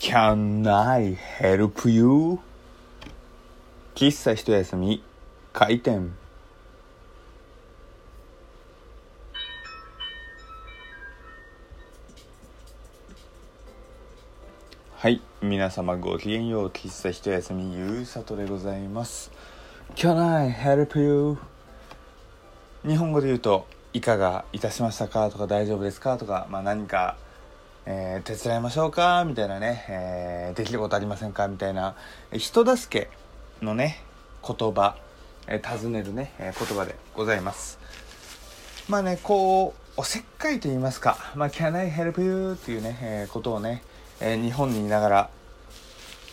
Can I help you? 喫茶一休み開店はい皆様ごきげんよう喫茶一休みゆうさとでございます Can I help you? 日本語で言うといかがいたしましたか？とか大丈夫ですか？とか、まあ、何か、えー手伝いましょうか？みたいなね、えーできることありませんか？みたいな人助けのね言葉、えー尋ねるね、え言葉でございます。まあねこうおせっかいと言いますか「まあ、Can I help you?」っていうね、えことをね、え日本にいながら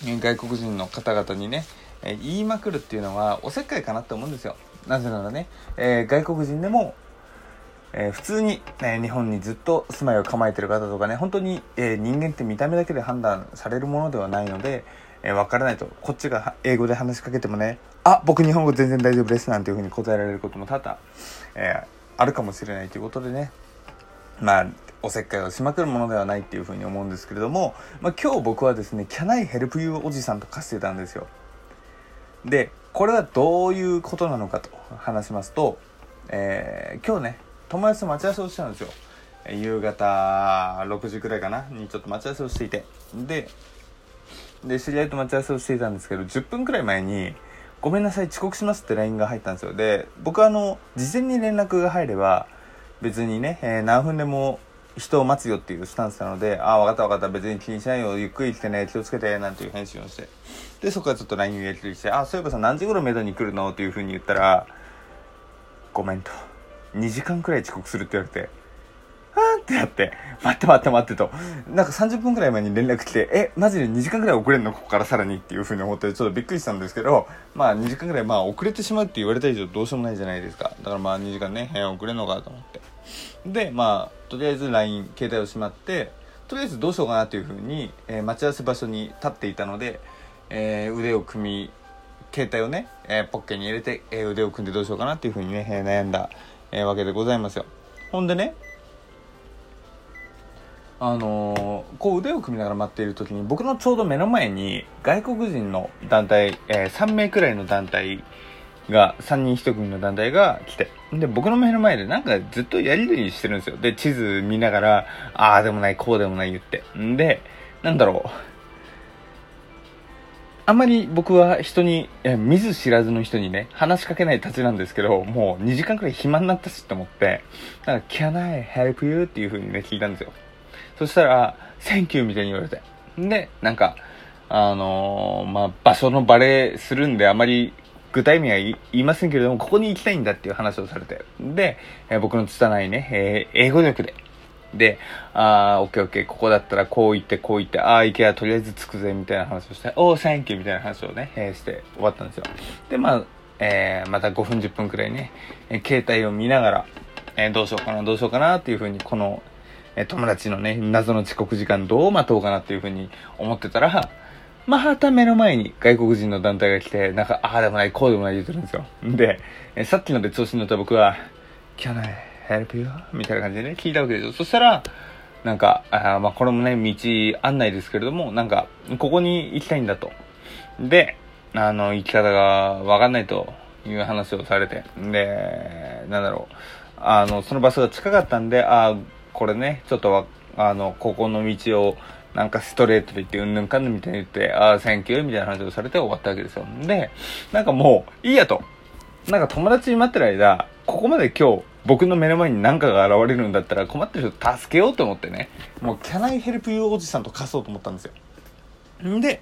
外国人の方々にね、え言いまくるっていうのはおせっかいかなって思うんですよ。なぜならね、えー外国人でも、えー普通に、え日本にずっと住まいを構えてる方とかね本当に、えー人間って見た目だけで判断されるものではないので、えー、分からないと。こっちが英語で話しかけてもね「あ僕日本語全然大丈夫です」なんていうふうに答えられることも多々、えあるかもしれないということでね。まあおせっかいをしまくるものではないっていうふうに思うんですけれども、まあ、今日僕はですね「Can I help you おじさん」と化してたんですよ。でこれはどういうことなのかと話しますと、えー今日ね友達と待ち合わせをしたんですよ。夕方6時くらいかな？にちょっと待ち合わせをしていて。でで知り合いと待ち合わせをしていたんですけど10分くらい前に「ごめんなさい遅刻します」って LINE が入ったんですよ。で僕はあの事前に連絡が入れば別にね、えー何分でも人を待つよっていうスタンスなので「ああ分かった分かった別に気にしないよゆっくり来てね気をつけて」なんていう返信をして。でそこからちょっと LINE をやり取りして「あそういえばさ何時頃メドに来るの?」っていうふうに言ったら「ごめん」と「2時間くらい遅刻する」って言われてあーってなって、待って待って待ってと。なんか30分くらい前に連絡来て、え、マジで2時間くらい遅れんのここからさらにっていう風に思って、ちょっとびっくりしたんですけど、まあ2時間くらい、まあ遅れてしまうって言われた以上どうしようもないじゃないですか。だからまあ2時間ね、遅れんのかと思って。で、まあ、とりあえず LINE、携帯をしまって、とりあえずどうしようかなっていう風に、えー待ち合わせ場所に立っていたので、えー腕を組み、携帯をね、えーポッケに入れて、え腕を組んでどうしようかなっていう風にね、え悩んだ、えーわけでございますよ。ほんでね、あのーこう腕を組みながら待っている時に僕のちょうど目の前に外国人の団体、えー3名くらいの団体が3人1組の団体が来てで僕の目の前でなんかずっとやり取りしてるんですよ。で地図見ながらああでもないこうでもない言って。んでなんだろう。あんまり僕は人に、見ず知らずの人にね、話しかけないたちなんですけど、もう2時間くらい暇になったしって思って、なんか、Can I help you? っていう風にね、聞いたんですよ。そしたら、Thank you みたいに言われて。で、なんか、あのーまあ、場所のバレするんで、あまり具体名は言いませんけれども、ここに行きたいんだっていう話をされて。で、えー僕の拙いね、えー英語力で。で、あー、オッケーオッケー、ここだったらこう言って、こう言って、あー、行けばとりあえず着くぜ、みたいな話をして、おー、サンキューみたいな話をね、えーして終わったんですよ。で、まあ、えーまた5分10分くらいね、えー携帯を見ながら、えーどうしようかな、どうしようかなっていうふうに、この、えー友達のね、謎の遅刻時間どう待とうかなっていうふうに思ってたら、また目の前に外国人の団体が来て、なんか、ああでもない、こうでもない言ってるんですよ。で、えーさっきので調子に乗った僕は、Can I help you? みたいな感じでね、聞いたわけですよ。そしたら、なんか、あまあ、これもね、道案内ですけれども、なんか、ここに行きたいんだと。で、あの、行き方がわかんないという話をされて、で、なんだろう、あの、その場所が近かったんで、あーこれね、ちょっとわ、あの、ここの道を、なんかストレートで行って、うんぬんかんぬんみたいに言って、ああ、 Thank you みたいな話をされて終わったわけですよ。で、なんかもう、いいやと。なんか友達に待ってる間、ここまで今日、僕の目の前に何かが現れるんだったら困ってる人助けようと思ってね、もう、Can I help you おじさんと貸そうと思ったんですよ。んで、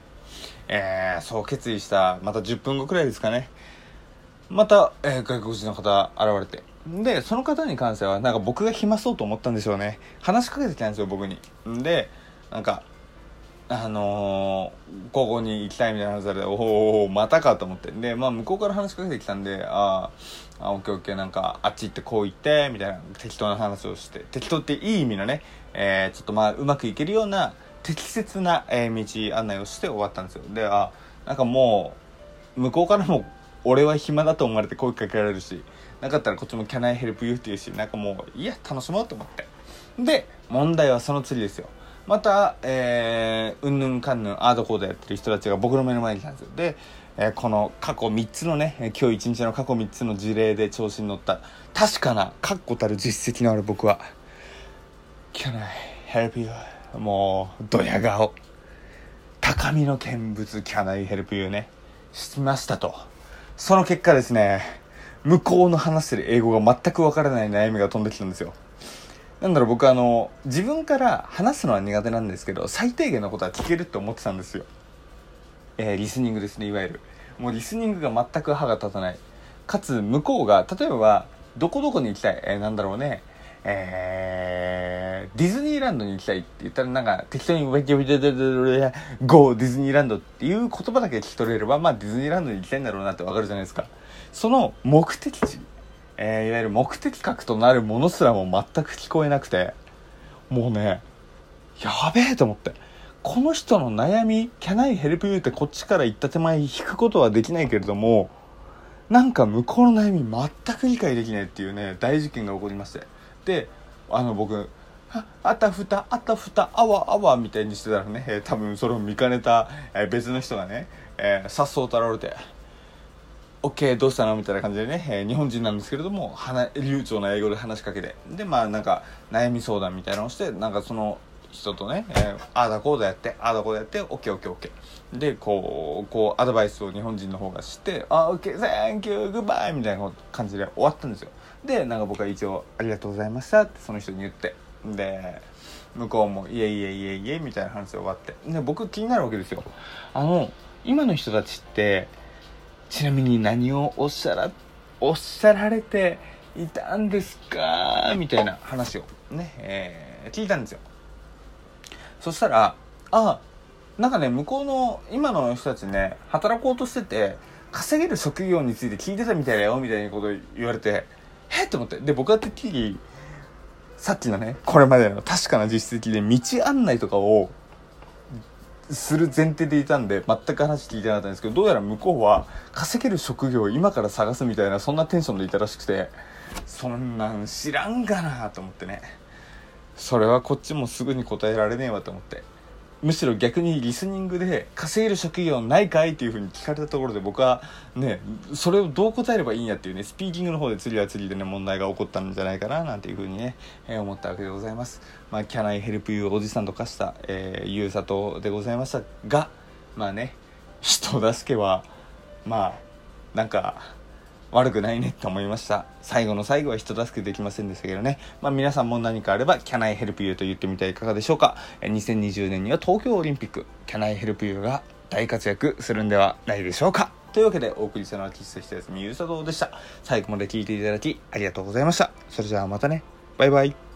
えー、そう決意した、また10分後くらいですかね。また、えー外国人の方現れて。で、その方に関しては、なんか僕が暇そうと思ったんでしょうね。話しかけてきたんですよ、僕に。んで、なんか、あのー、ここに行きたいみたいな話されて、おーおーまたかと思って。で、まあ、向こうから話しかけてきたんで、ああ、オッケーオッケー、なんか、あっち行ってこう行って、みたいな適当な話をして、適当っていい意味のね、えーちょっとまあ、うまくいけるような、適切な、えー道案内をして終わったんですよ。で、あ、なんかもう、向こうからも、俺は暇だと思われて声かけられるし、なかったらこっちも Can I help you? って言うし、なんかもう、いや、楽しもうと思って。で、問題はその次ですよ。また、えー、うんぬんかんぬんあーどこーでやってる人たちが僕の目の前に来たんですよ。で、えー、この過去3つのね今日一日の過去3つの事例で調子に乗った確かな確固たる実績のある僕は「Can I help you?」もうドヤ顔。高みの見物 Can I help you? ね。しましたと。その結果ですね向こうの話してる英語が全くわからない悩みが飛んできたんですよ。なんだろう僕あの自分から話すのは苦手なんですけど最低限のことは聞けるって思ってたんですよ。えー、リスニングですねいわゆる。もうリスニングが全く歯が立たない。かつ向こうが例えばどこどこに行きたい、えー、なんだろうね。えー、ディズニーランドに行きたいって言ったらなんか適当に「ゴーディズニーランド」っていう言葉だけ聞き取れればまあディズニーランドに行きたいんだろうなってわかるじゃないですかその目的地えー、いわゆる目的格となるものすらも全く聞こえなくてもうねやべえと思ってこの人の悩み「Can I help you?」ってこっちから言った手前引くことはできないけれどもなんか向こうの悩み全く理解できないっていうね大事件が起こりましてであの僕あたふたあたふたあわあわみたいにしてたらね、えー、多分それを見かねた、えー、別の人がねえさっそうと現れて OK どうしたの？みたいな感じでね、えー、日本人なんですけれども流暢な英語で話しかけてでまあなんか悩み相談みたいなのをしてなんかその人とね、えー、ああだこうだやってああだこうだやって OKOKOK でこうこうアドバイスを日本人の方がしてあ OK Thank you Goodbye みたいな感じで終わったんですよ。でなんか僕は一応「ありがとうございました」ってその人に言って。で向こうも「いえいえいえいえ」みたいな話で終わって。で僕気になるわけですよ。あの今の人たちってちなみに何をおっしゃらおっしゃられていたんですか？みたいな話をね、えー、聞いたんですよ。そしたらあなんかね向こうの今の人たちね働こうとしてて稼げる職業について聞いてたみたいだよみたいなこと言われてえ？と思って。で僕はてっきりさっきのねこれまでの確かな実績で道案内とかをする前提でいたんで全く話聞いてなかったんですけどどうやら向こうは稼げる職業を今から探すみたいなそんなテンションでいたらしくてそんなん知らんがなと思ってね。それはこっちもすぐに答えられねえわと思って。むしろ逆にリスニングで稼げる職業ないかい？っていうふうに聞かれたところで僕はねそれをどう答えればいいんやっていうねスピーキングの方で次は次でね問題が起こったんじゃないかななんていうふうにね、えー、思ったわけでございます。まあ Can I help you おじさんと化した、えー、ゆうさとでございましたがまあね人助けはまあなんか悪くないねって思いました。最後の最後は人助けできませんでしたけどね、まあ、皆さんも何かあれば Can I help you? と言ってみてはいかがでしょうか。2020年には東京オリンピック。Can I help you? が大活躍するんではないでしょうか。というわけでお送りしたのは喫茶室休みゆうさとでした？最後まで聞いていただきありがとうございました。それじゃあまたね。バイバイ。